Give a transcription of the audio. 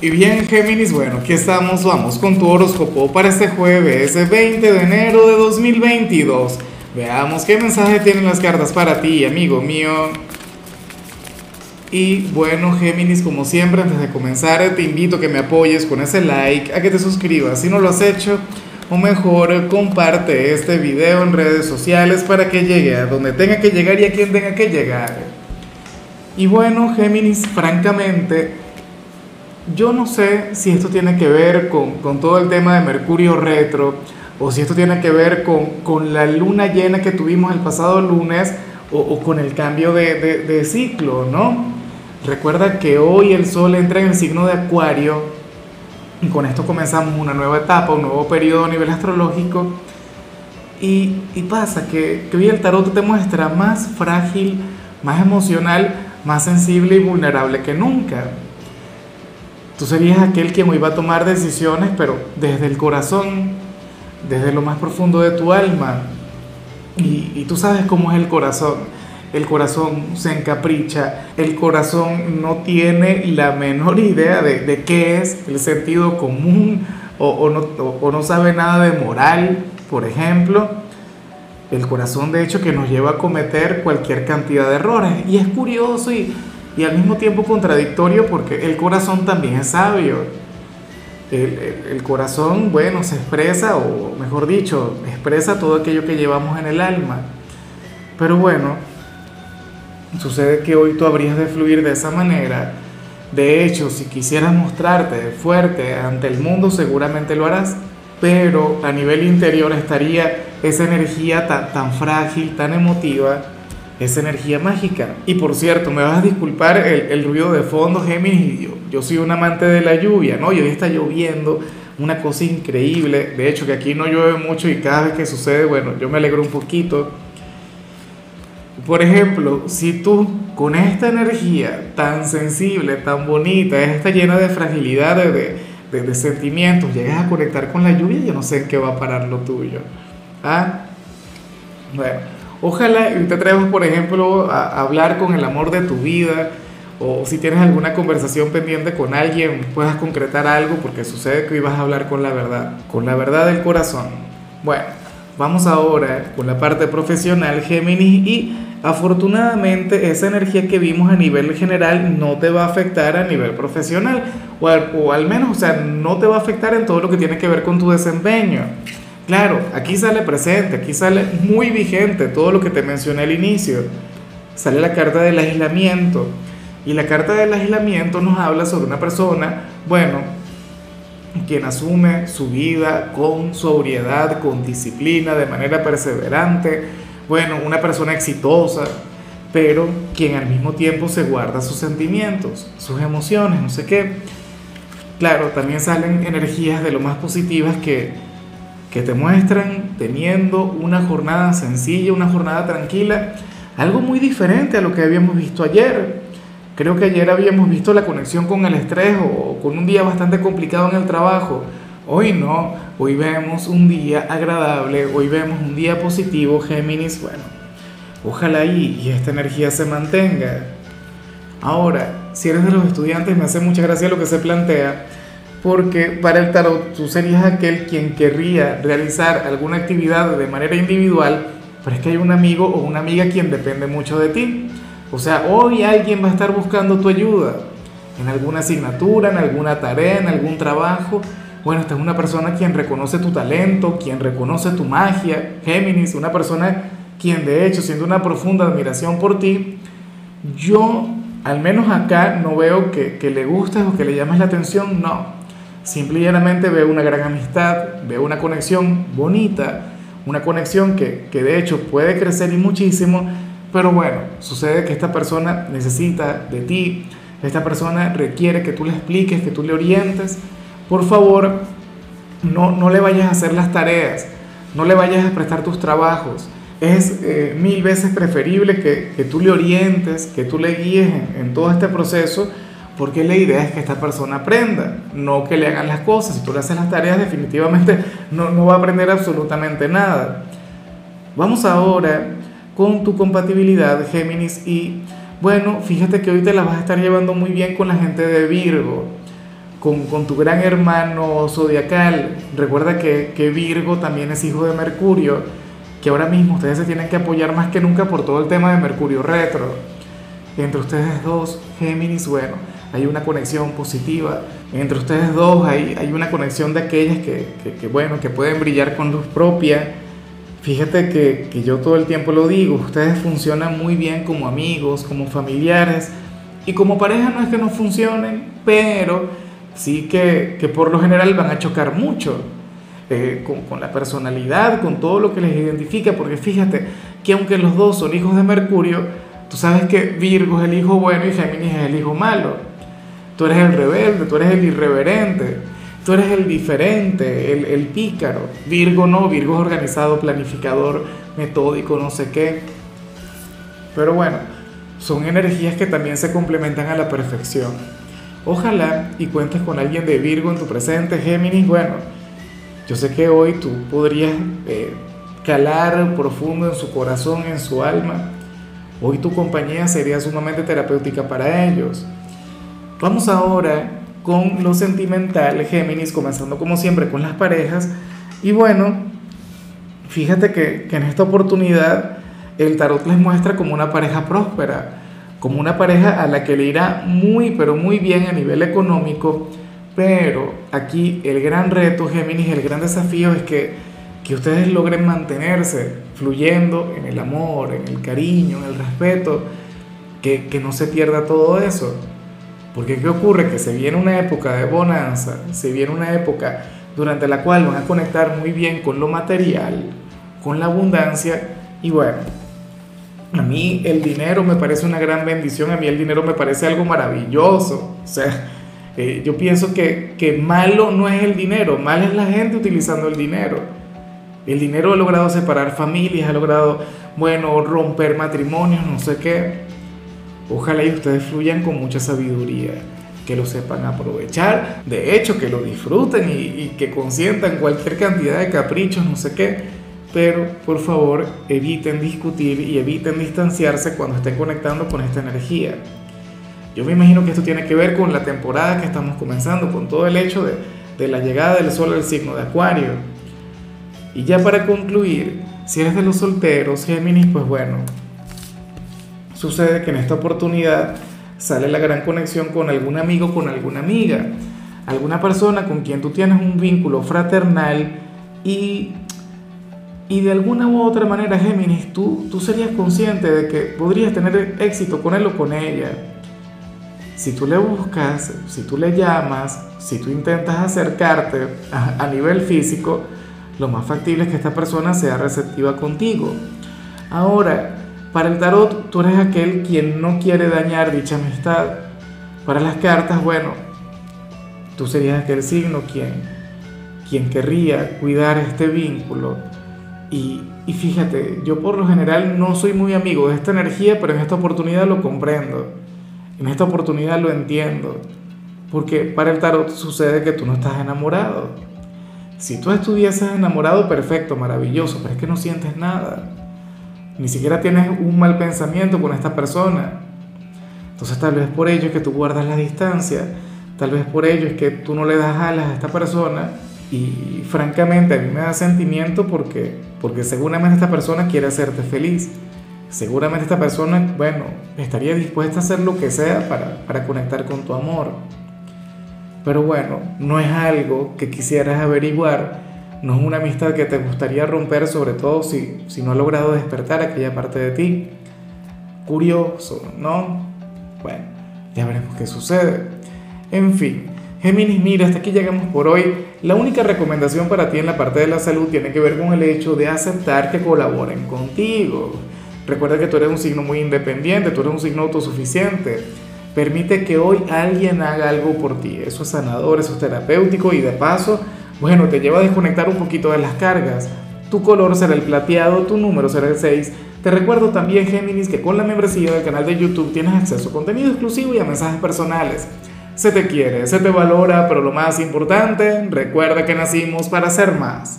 Y bien, Géminis, bueno, aquí estamos, vamos con tu horóscopo para este jueves, 20 de enero de 2022. Veamos qué mensaje tienen las cartas para ti, amigo mío. Y bueno, Géminis, como siempre, antes de comenzar, te invito a que me apoyes con ese like, a que te suscribas si no lo has hecho, o mejor, comparte este video en redes sociales para que llegue a donde tenga que llegar y a quien tenga que llegar. Y bueno, Géminis, francamente, yo no sé si esto tiene que ver con, todo el tema de Mercurio retro o si esto tiene que ver con, la luna llena que tuvimos el pasado lunes o, con el cambio de, de, ciclo, ¿no? Recuerda que hoy el Sol entra en el signo de Acuario y con esto comenzamos una nueva etapa, un nuevo periodo a nivel astrológico. Y, pasa que, que hoy el tarot te muestra más frágil, más emocional, más sensible y vulnerable que nunca. Tú serías aquel quien hoy va a tomar decisiones, pero desde el corazón, desde lo más profundo de tu alma. Y, tú sabes cómo es el corazón. El corazón se encapricha, el corazón no tiene la menor idea de, qué es el sentido común o, no, o no sabe nada de moral, por ejemplo. El corazón de hecho que nos lleva a cometer cualquier cantidad de errores. Y es curioso y y al mismo tiempo contradictorio porque el corazón también es sabio. El, corazón, bueno, se expresa, o mejor dicho, expresa todo aquello que llevamos en el alma. Pero bueno, sucede que hoy tú habrías de fluir de esa manera. De hecho, si quisieras mostrarte fuerte ante el mundo, seguramente lo harás. Pero a nivel interior estaría esa energía tan, tan frágil, tan emotiva, esa energía mágica. Y por cierto, me vas a disculpar el, ruido de fondo, Géminis, yo, yo soy un amante de la lluvia, ¿no? Y hoy está lloviendo, una cosa increíble. De hecho, que aquí no llueve mucho y cada vez que sucede, bueno, yo me alegro un poquito. Por ejemplo, si tú con esta energía tan sensible, tan bonita, está llena de fragilidad, de, de, de sentimientos, llegas a conectar con la lluvia, yo no sé en qué va a parar lo tuyo. ¿Ah? Bueno. Ojalá te traemos, por ejemplo, a hablar con el amor de tu vida o si tienes alguna conversación pendiente con alguien, puedas concretar algo porque sucede que hoy vas a hablar con la verdad, con la verdad del corazón. Bueno, vamos ahora con la parte profesional, Géminis, y afortunadamente esa energía que vimos a nivel general no te va a afectar a nivel profesional, o al, o al menos, o sea, no te va a afectar en todo lo que tiene que ver con tu desempeño. Claro, aquí sale presente, aquí sale muy vigente todo lo que te mencioné al inicio. Sale la carta del aislamiento. Y la carta del aislamiento nos habla sobre una persona, bueno, quien asume su vida con sobriedad, con disciplina, de manera perseverante, bueno, una persona exitosa, pero quien al mismo tiempo se guarda sus sentimientos, sus emociones, no sé qué. Claro, también salen energías de lo más positivas que que te muestran teniendo una jornada sencilla, una jornada tranquila, algo muy diferente a lo que habíamos visto ayer. Creo que ayer habíamos visto la conexión con el estrés o con un día bastante complicado en el trabajo. Hoy no, hoy vemos un día agradable, hoy vemos un día positivo, Géminis, bueno, ojalá y, y esta energía se mantenga. Ahora, si eres de los estudiantes, me hace mucha gracia lo que se plantea porque para el tarot tú serías aquel quien querría realizar alguna actividad de manera individual, pero es que hay un amigo o una amiga quien depende mucho de ti. O sea, hoy alguien va a estar buscando tu ayuda en alguna asignatura, en alguna tarea, en algún trabajo. Bueno, esta es una persona quien reconoce tu talento, quien reconoce tu magia, Géminis, una persona quien de hecho siente una profunda admiración por ti. Yo, al menos acá, no veo que, que le gustes o que le llames la atención, no Simple y llanamente veo una gran amistad, veo una conexión bonita, una conexión que, que de hecho puede crecer y muchísimo, pero bueno, sucede que esta persona necesita de ti, esta persona requiere que tú le expliques, que tú le orientes. Por favor, no, no le vayas a hacer las tareas, no le vayas a prestar tus trabajos. Es eh, mil veces preferible que, que, tú le orientes, que tú le guíes en, en todo este proceso porque la idea es que esta persona aprenda, no que le hagan las cosas. Si tú le haces las tareas, definitivamente no, no va a aprender absolutamente nada. Vamos ahora con tu compatibilidad, Géminis, y bueno, fíjate que hoy te la vas a estar llevando muy bien con la gente de Virgo. con, con tu gran hermano zodiacal. Recuerda que, que Virgo también es hijo de Mercurio, que ahora mismo ustedes se tienen que apoyar más que nunca por todo el tema de Mercurio retro. Entre ustedes dos, Géminis, bueno, hay una conexión positiva. Entre ustedes dos hay, hay una conexión de aquellas que, que, bueno, que pueden brillar con luz propia. Fíjate que, que yo todo el tiempo lo digo, ustedes funcionan muy bien como amigos, como familiares, y como pareja no es que no funcionen, pero sí que, que por lo general van a chocar mucho. Eh, con, con, la personalidad, con todo lo que les identifica, porque fíjate que aunque los dos son hijos de Mercurio, tú sabes que Virgo es el hijo bueno y Géminis es el hijo malo. Tú eres el rebelde, tú eres el irreverente, tú eres el diferente, el, el pícaro. Virgo no, Virgo es organizado, planificador, metódico, no sé qué. Pero bueno, son energías que también se complementan a la perfección. Ojalá y cuentes con alguien de Virgo en tu presente, Géminis, bueno yo sé que hoy tú podrías eh, calar profundo en su corazón, en su alma. Hoy tu compañía sería sumamente terapéutica para ellos. Vamos ahora con lo sentimental, Géminis, comenzando como siempre con las parejas. Y bueno, fíjate que, en esta oportunidad el tarot les muestra como una pareja próspera, como una pareja a la que le irá muy, pero muy bien a nivel económico pero aquí el gran reto, Géminis, el gran desafío es que, que ustedes logren mantenerse fluyendo en el amor, en el cariño, en el respeto, que, que no se pierda todo eso. Porque ¿qué ocurre? Que se viene una época de bonanza, se viene una época durante la cual van a conectar muy bien con lo material, con la abundancia y bueno, a mí el dinero me parece una gran bendición, a mí el dinero me parece algo maravilloso, o sea, eh, yo pienso que, que malo no es el dinero, mal es la gente utilizando el dinero. El dinero ha logrado separar familias, ha logrado, bueno, romper matrimonios, no sé qué. Ojalá y ustedes fluyan con mucha sabiduría, que lo sepan aprovechar, de hecho, que lo disfruten y, que consientan cualquier cantidad de caprichos, no sé qué. Pero por favor eviten discutir y eviten distanciarse cuando estén conectando con esta energía. Yo me imagino que esto tiene que ver con la temporada que estamos comenzando, con todo el hecho de, de la llegada del sol al signo de Acuario. Y ya para concluir, si eres de los solteros, Géminis, pues bueno, sucede que en esta oportunidad sale la gran conexión con algún amigo, con alguna amiga, alguna persona con quien tú tienes un vínculo fraternal y, y de alguna u otra manera, Géminis, tú, tú serías consciente de que podrías tener éxito con él o con ella si tú le buscas, si tú le llamas, si tú intentas acercarte a, nivel físico, lo más factible es que esta persona sea receptiva contigo. Ahora, para el tarot, tú eres aquel quien no quiere dañar dicha amistad. Para las cartas, bueno, tú serías aquel signo quien, quien querría cuidar este vínculo. Y, y fíjate, yo por lo general no soy muy amigo de esta energía, pero en esta oportunidad lo comprendo. En esta oportunidad lo entiendo, porque para el tarot sucede que tú no estás enamorado. Si tú estuvieses enamorado, perfecto, maravilloso, pero es que no sientes nada. Ni siquiera tienes un mal pensamiento con esta persona. Entonces tal vez por ello es que tú guardas la distancia, tal vez por ello es que tú no le das alas a esta persona y francamente a mí me da sentimiento porque, porque seguramente esta persona quiere hacerte feliz seguramente esta persona, bueno, estaría dispuesta a hacer lo que sea para, para conectar con tu amor. Pero bueno, no es algo que quisieras averiguar, no es una amistad que te gustaría romper, sobre todo si, si no ha logrado despertar aquella parte de ti. Curioso, ¿no? Bueno, ya veremos qué sucede. En fin, Géminis, mira, hasta aquí llegamos por hoy. La única recomendación para ti en la parte de la salud tiene que ver con el hecho de aceptar que colaboren contigo. Recuerda que tú eres un signo muy independiente, tú eres un signo autosuficiente. Permite que hoy alguien haga algo por ti. Eso es sanador, eso es terapéutico y de paso, bueno, te lleva a desconectar un poquito de las cargas. Tu color será el plateado, tu número será el 6. Te recuerdo también, Géminis, que con la membresía del canal de YouTube tienes acceso a contenido exclusivo y a mensajes personales. Se te quiere, se te valora, pero lo más importante, recuerda que nacimos para ser más.